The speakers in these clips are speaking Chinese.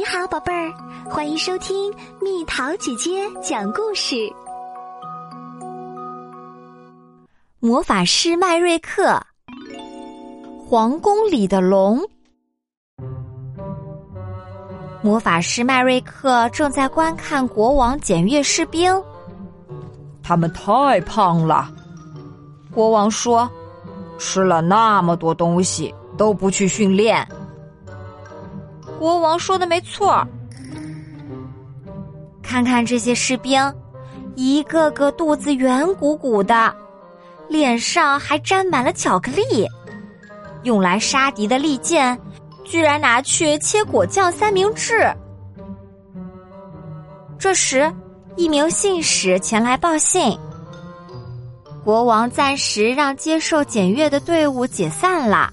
你好，宝贝儿，欢迎收听蜜桃姐姐讲故事。魔法师麦瑞克，皇宫里的龙。魔法师麦瑞克正在观看国王检阅士兵，他们太胖了。国王说：“吃了那么多东西，都不去训练。”国王说的没错。看看这些士兵，一个个肚子圆鼓鼓的，脸上还沾满了巧克力。用来杀敌的利剑，居然拿去切果酱三明治。这时，一名信使前来报信。国王暂时让接受检阅的队伍解散了。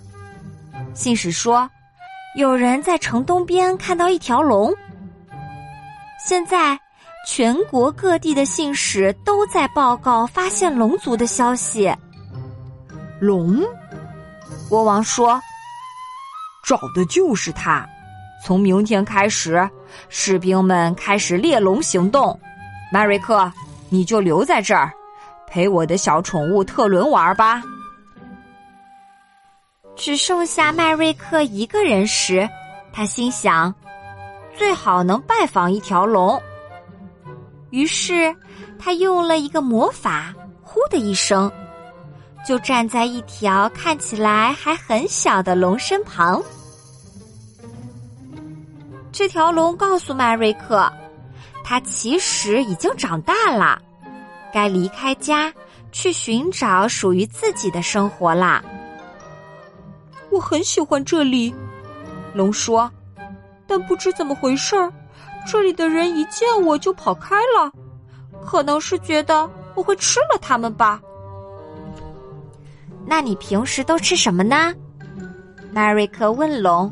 信使说。有人在城东边看到一条龙。现在，全国各地的信使都在报告发现龙族的消息。龙，国王说：“找的就是他。从明天开始，士兵们开始猎龙行动。迈瑞克，你就留在这儿，陪我的小宠物特伦玩吧。”只剩下麦瑞克一个人时，他心想：最好能拜访一条龙。于是，他用了一个魔法，呼的一声，就站在一条看起来还很小的龙身旁。这条龙告诉麦瑞克，他其实已经长大了，该离开家，去寻找属于自己的生活啦。我很喜欢这里，龙说，但不知怎么回事儿，这里的人一见我就跑开了，可能是觉得我会吃了他们吧。那你平时都吃什么呢？迈瑞克问龙。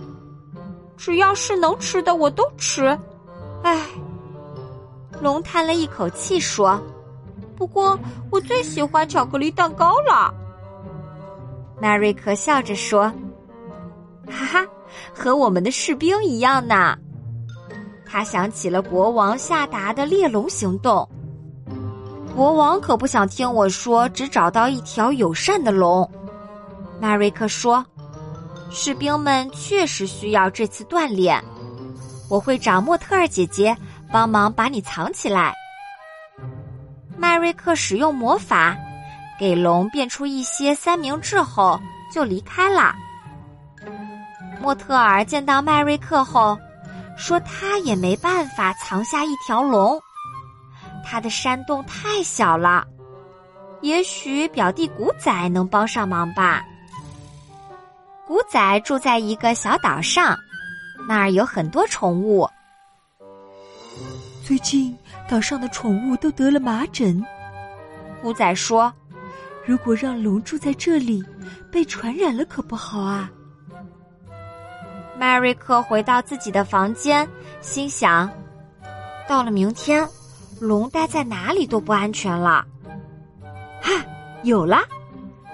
只要是能吃的我都吃。唉，龙叹了一口气说：“不过我最喜欢巧克力蛋糕了。”迈瑞克笑着说。哈哈，和我们的士兵一样呢。他想起了国王下达的猎龙行动。国王可不想听我说只找到一条友善的龙。迈瑞克说：“士兵们确实需要这次锻炼。我会找莫特尔姐姐帮忙把你藏起来。”迈瑞克使用魔法，给龙变出一些三明治后就离开了。莫特尔见到麦瑞克后，说：“他也没办法藏下一条龙，他的山洞太小了。也许表弟古仔能帮上忙吧。”古仔住在一个小岛上，那儿有很多宠物。最近岛上的宠物都得了麻疹，古仔说：“如果让龙住在这里，被传染了可不好啊。”迈瑞克回到自己的房间，心想：到了明天，龙待在哪里都不安全了。哈，有了，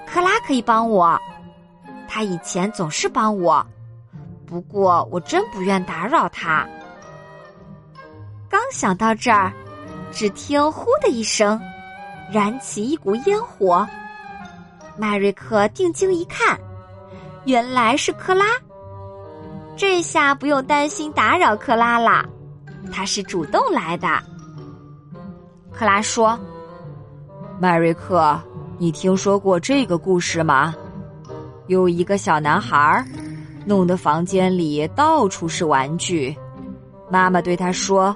克拉可以帮我。他以前总是帮我，不过我真不愿打扰他。刚想到这儿，只听“呼”的一声，燃起一股烟火。迈瑞克定睛一看，原来是克拉。这下不用担心打扰克拉啦，他是主动来的。克拉说：“迈瑞克，你听说过这个故事吗？有一个小男孩，弄得房间里到处是玩具。妈妈对他说：‘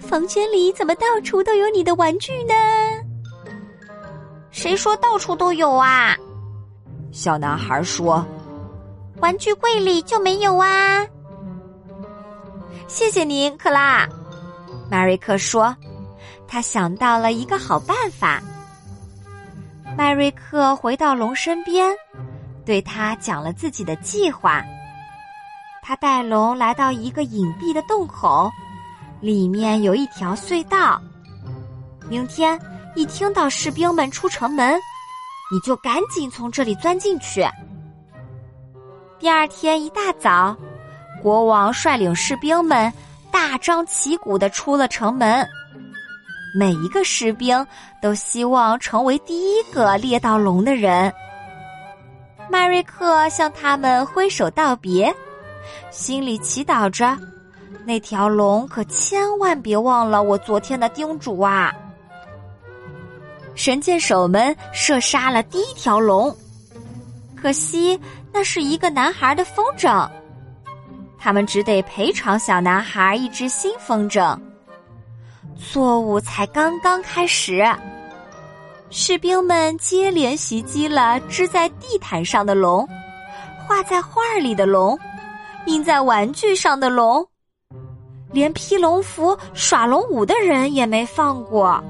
房间里怎么到处都有你的玩具呢？’谁说到处都有啊？小男孩说。”玩具柜里就没有啊！谢谢您，克拉。马瑞克说：“他想到了一个好办法。”迈瑞克回到龙身边，对他讲了自己的计划。他带龙来到一个隐蔽的洞口，里面有一条隧道。明天一听到士兵们出城门，你就赶紧从这里钻进去。第二天一大早，国王率领士兵们大张旗鼓的出了城门。每一个士兵都希望成为第一个猎到龙的人。麦瑞克向他们挥手道别，心里祈祷着：那条龙可千万别忘了我昨天的叮嘱啊！神箭手们射杀了第一条龙，可惜那是一个男孩的风筝，他们只得赔偿小男孩一只新风筝。错误才刚刚开始，士兵们接连袭击了织在地毯上的龙，画在画里的龙，印在玩具上的龙，连披龙服耍龙舞的人也没放过。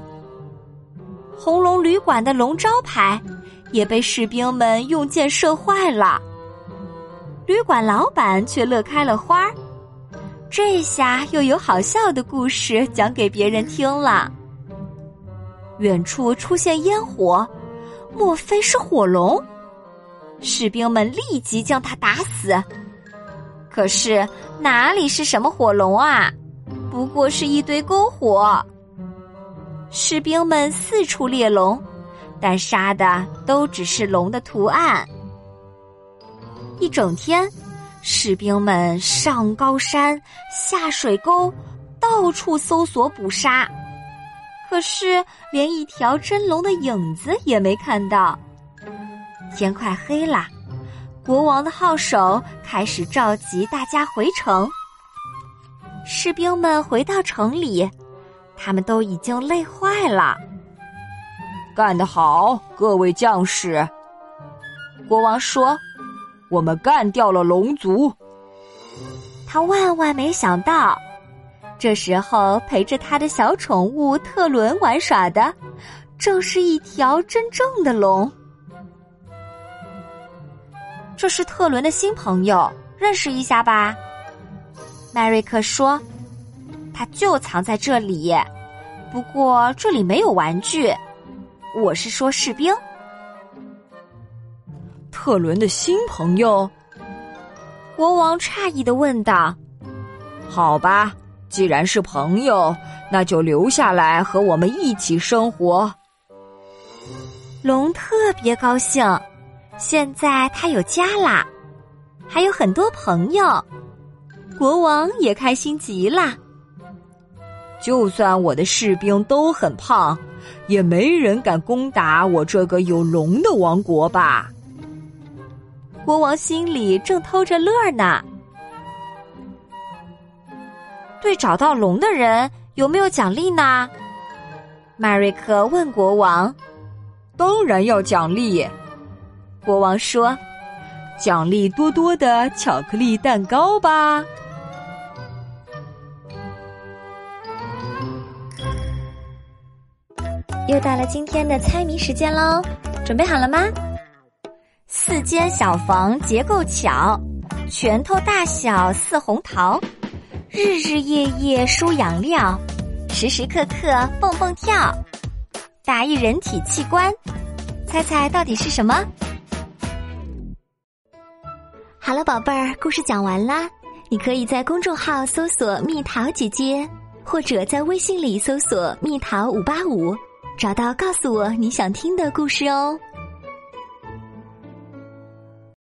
红龙旅馆的龙招牌也被士兵们用箭射坏了，旅馆老板却乐开了花儿。这下又有好笑的故事讲给别人听了。远处出现烟火，莫非是火龙？士兵们立即将他打死。可是哪里是什么火龙啊？不过是一堆篝火。士兵们四处猎龙，但杀的都只是龙的图案。一整天。士兵们上高山下水沟，到处搜索捕杀，可是连一条真龙的影子也没看到。天快黑了，国王的号手开始召集大家回城。士兵们回到城里，他们都已经累坏了。干得好，各位将士！国王说。我们干掉了龙族。他万万没想到，这时候陪着他的小宠物特伦玩耍的，正是一条真正的龙。这是特伦的新朋友，认识一下吧。麦瑞克说：“他就藏在这里，不过这里没有玩具。我是说士兵。”特伦的新朋友，国王诧异的问道：“好吧，既然是朋友，那就留下来和我们一起生活。”龙特别高兴，现在他有家啦，还有很多朋友。国王也开心极了。就算我的士兵都很胖，也没人敢攻打我这个有龙的王国吧？国王心里正偷着乐呢。对找到龙的人有没有奖励呢？麦瑞克问国王。当然要奖励，国王说：“奖励多多的巧克力蛋糕吧。”又到了今天的猜谜时间喽，准备好了吗？四间小房结构巧，拳头大小似红桃，日日夜夜输养料，时时刻刻蹦蹦跳。打一人体器官，猜猜到底是什么？好了，宝贝儿，故事讲完啦。你可以在公众号搜索“蜜桃姐姐”，或者在微信里搜索“蜜桃五八五”，找到告诉我你想听的故事哦。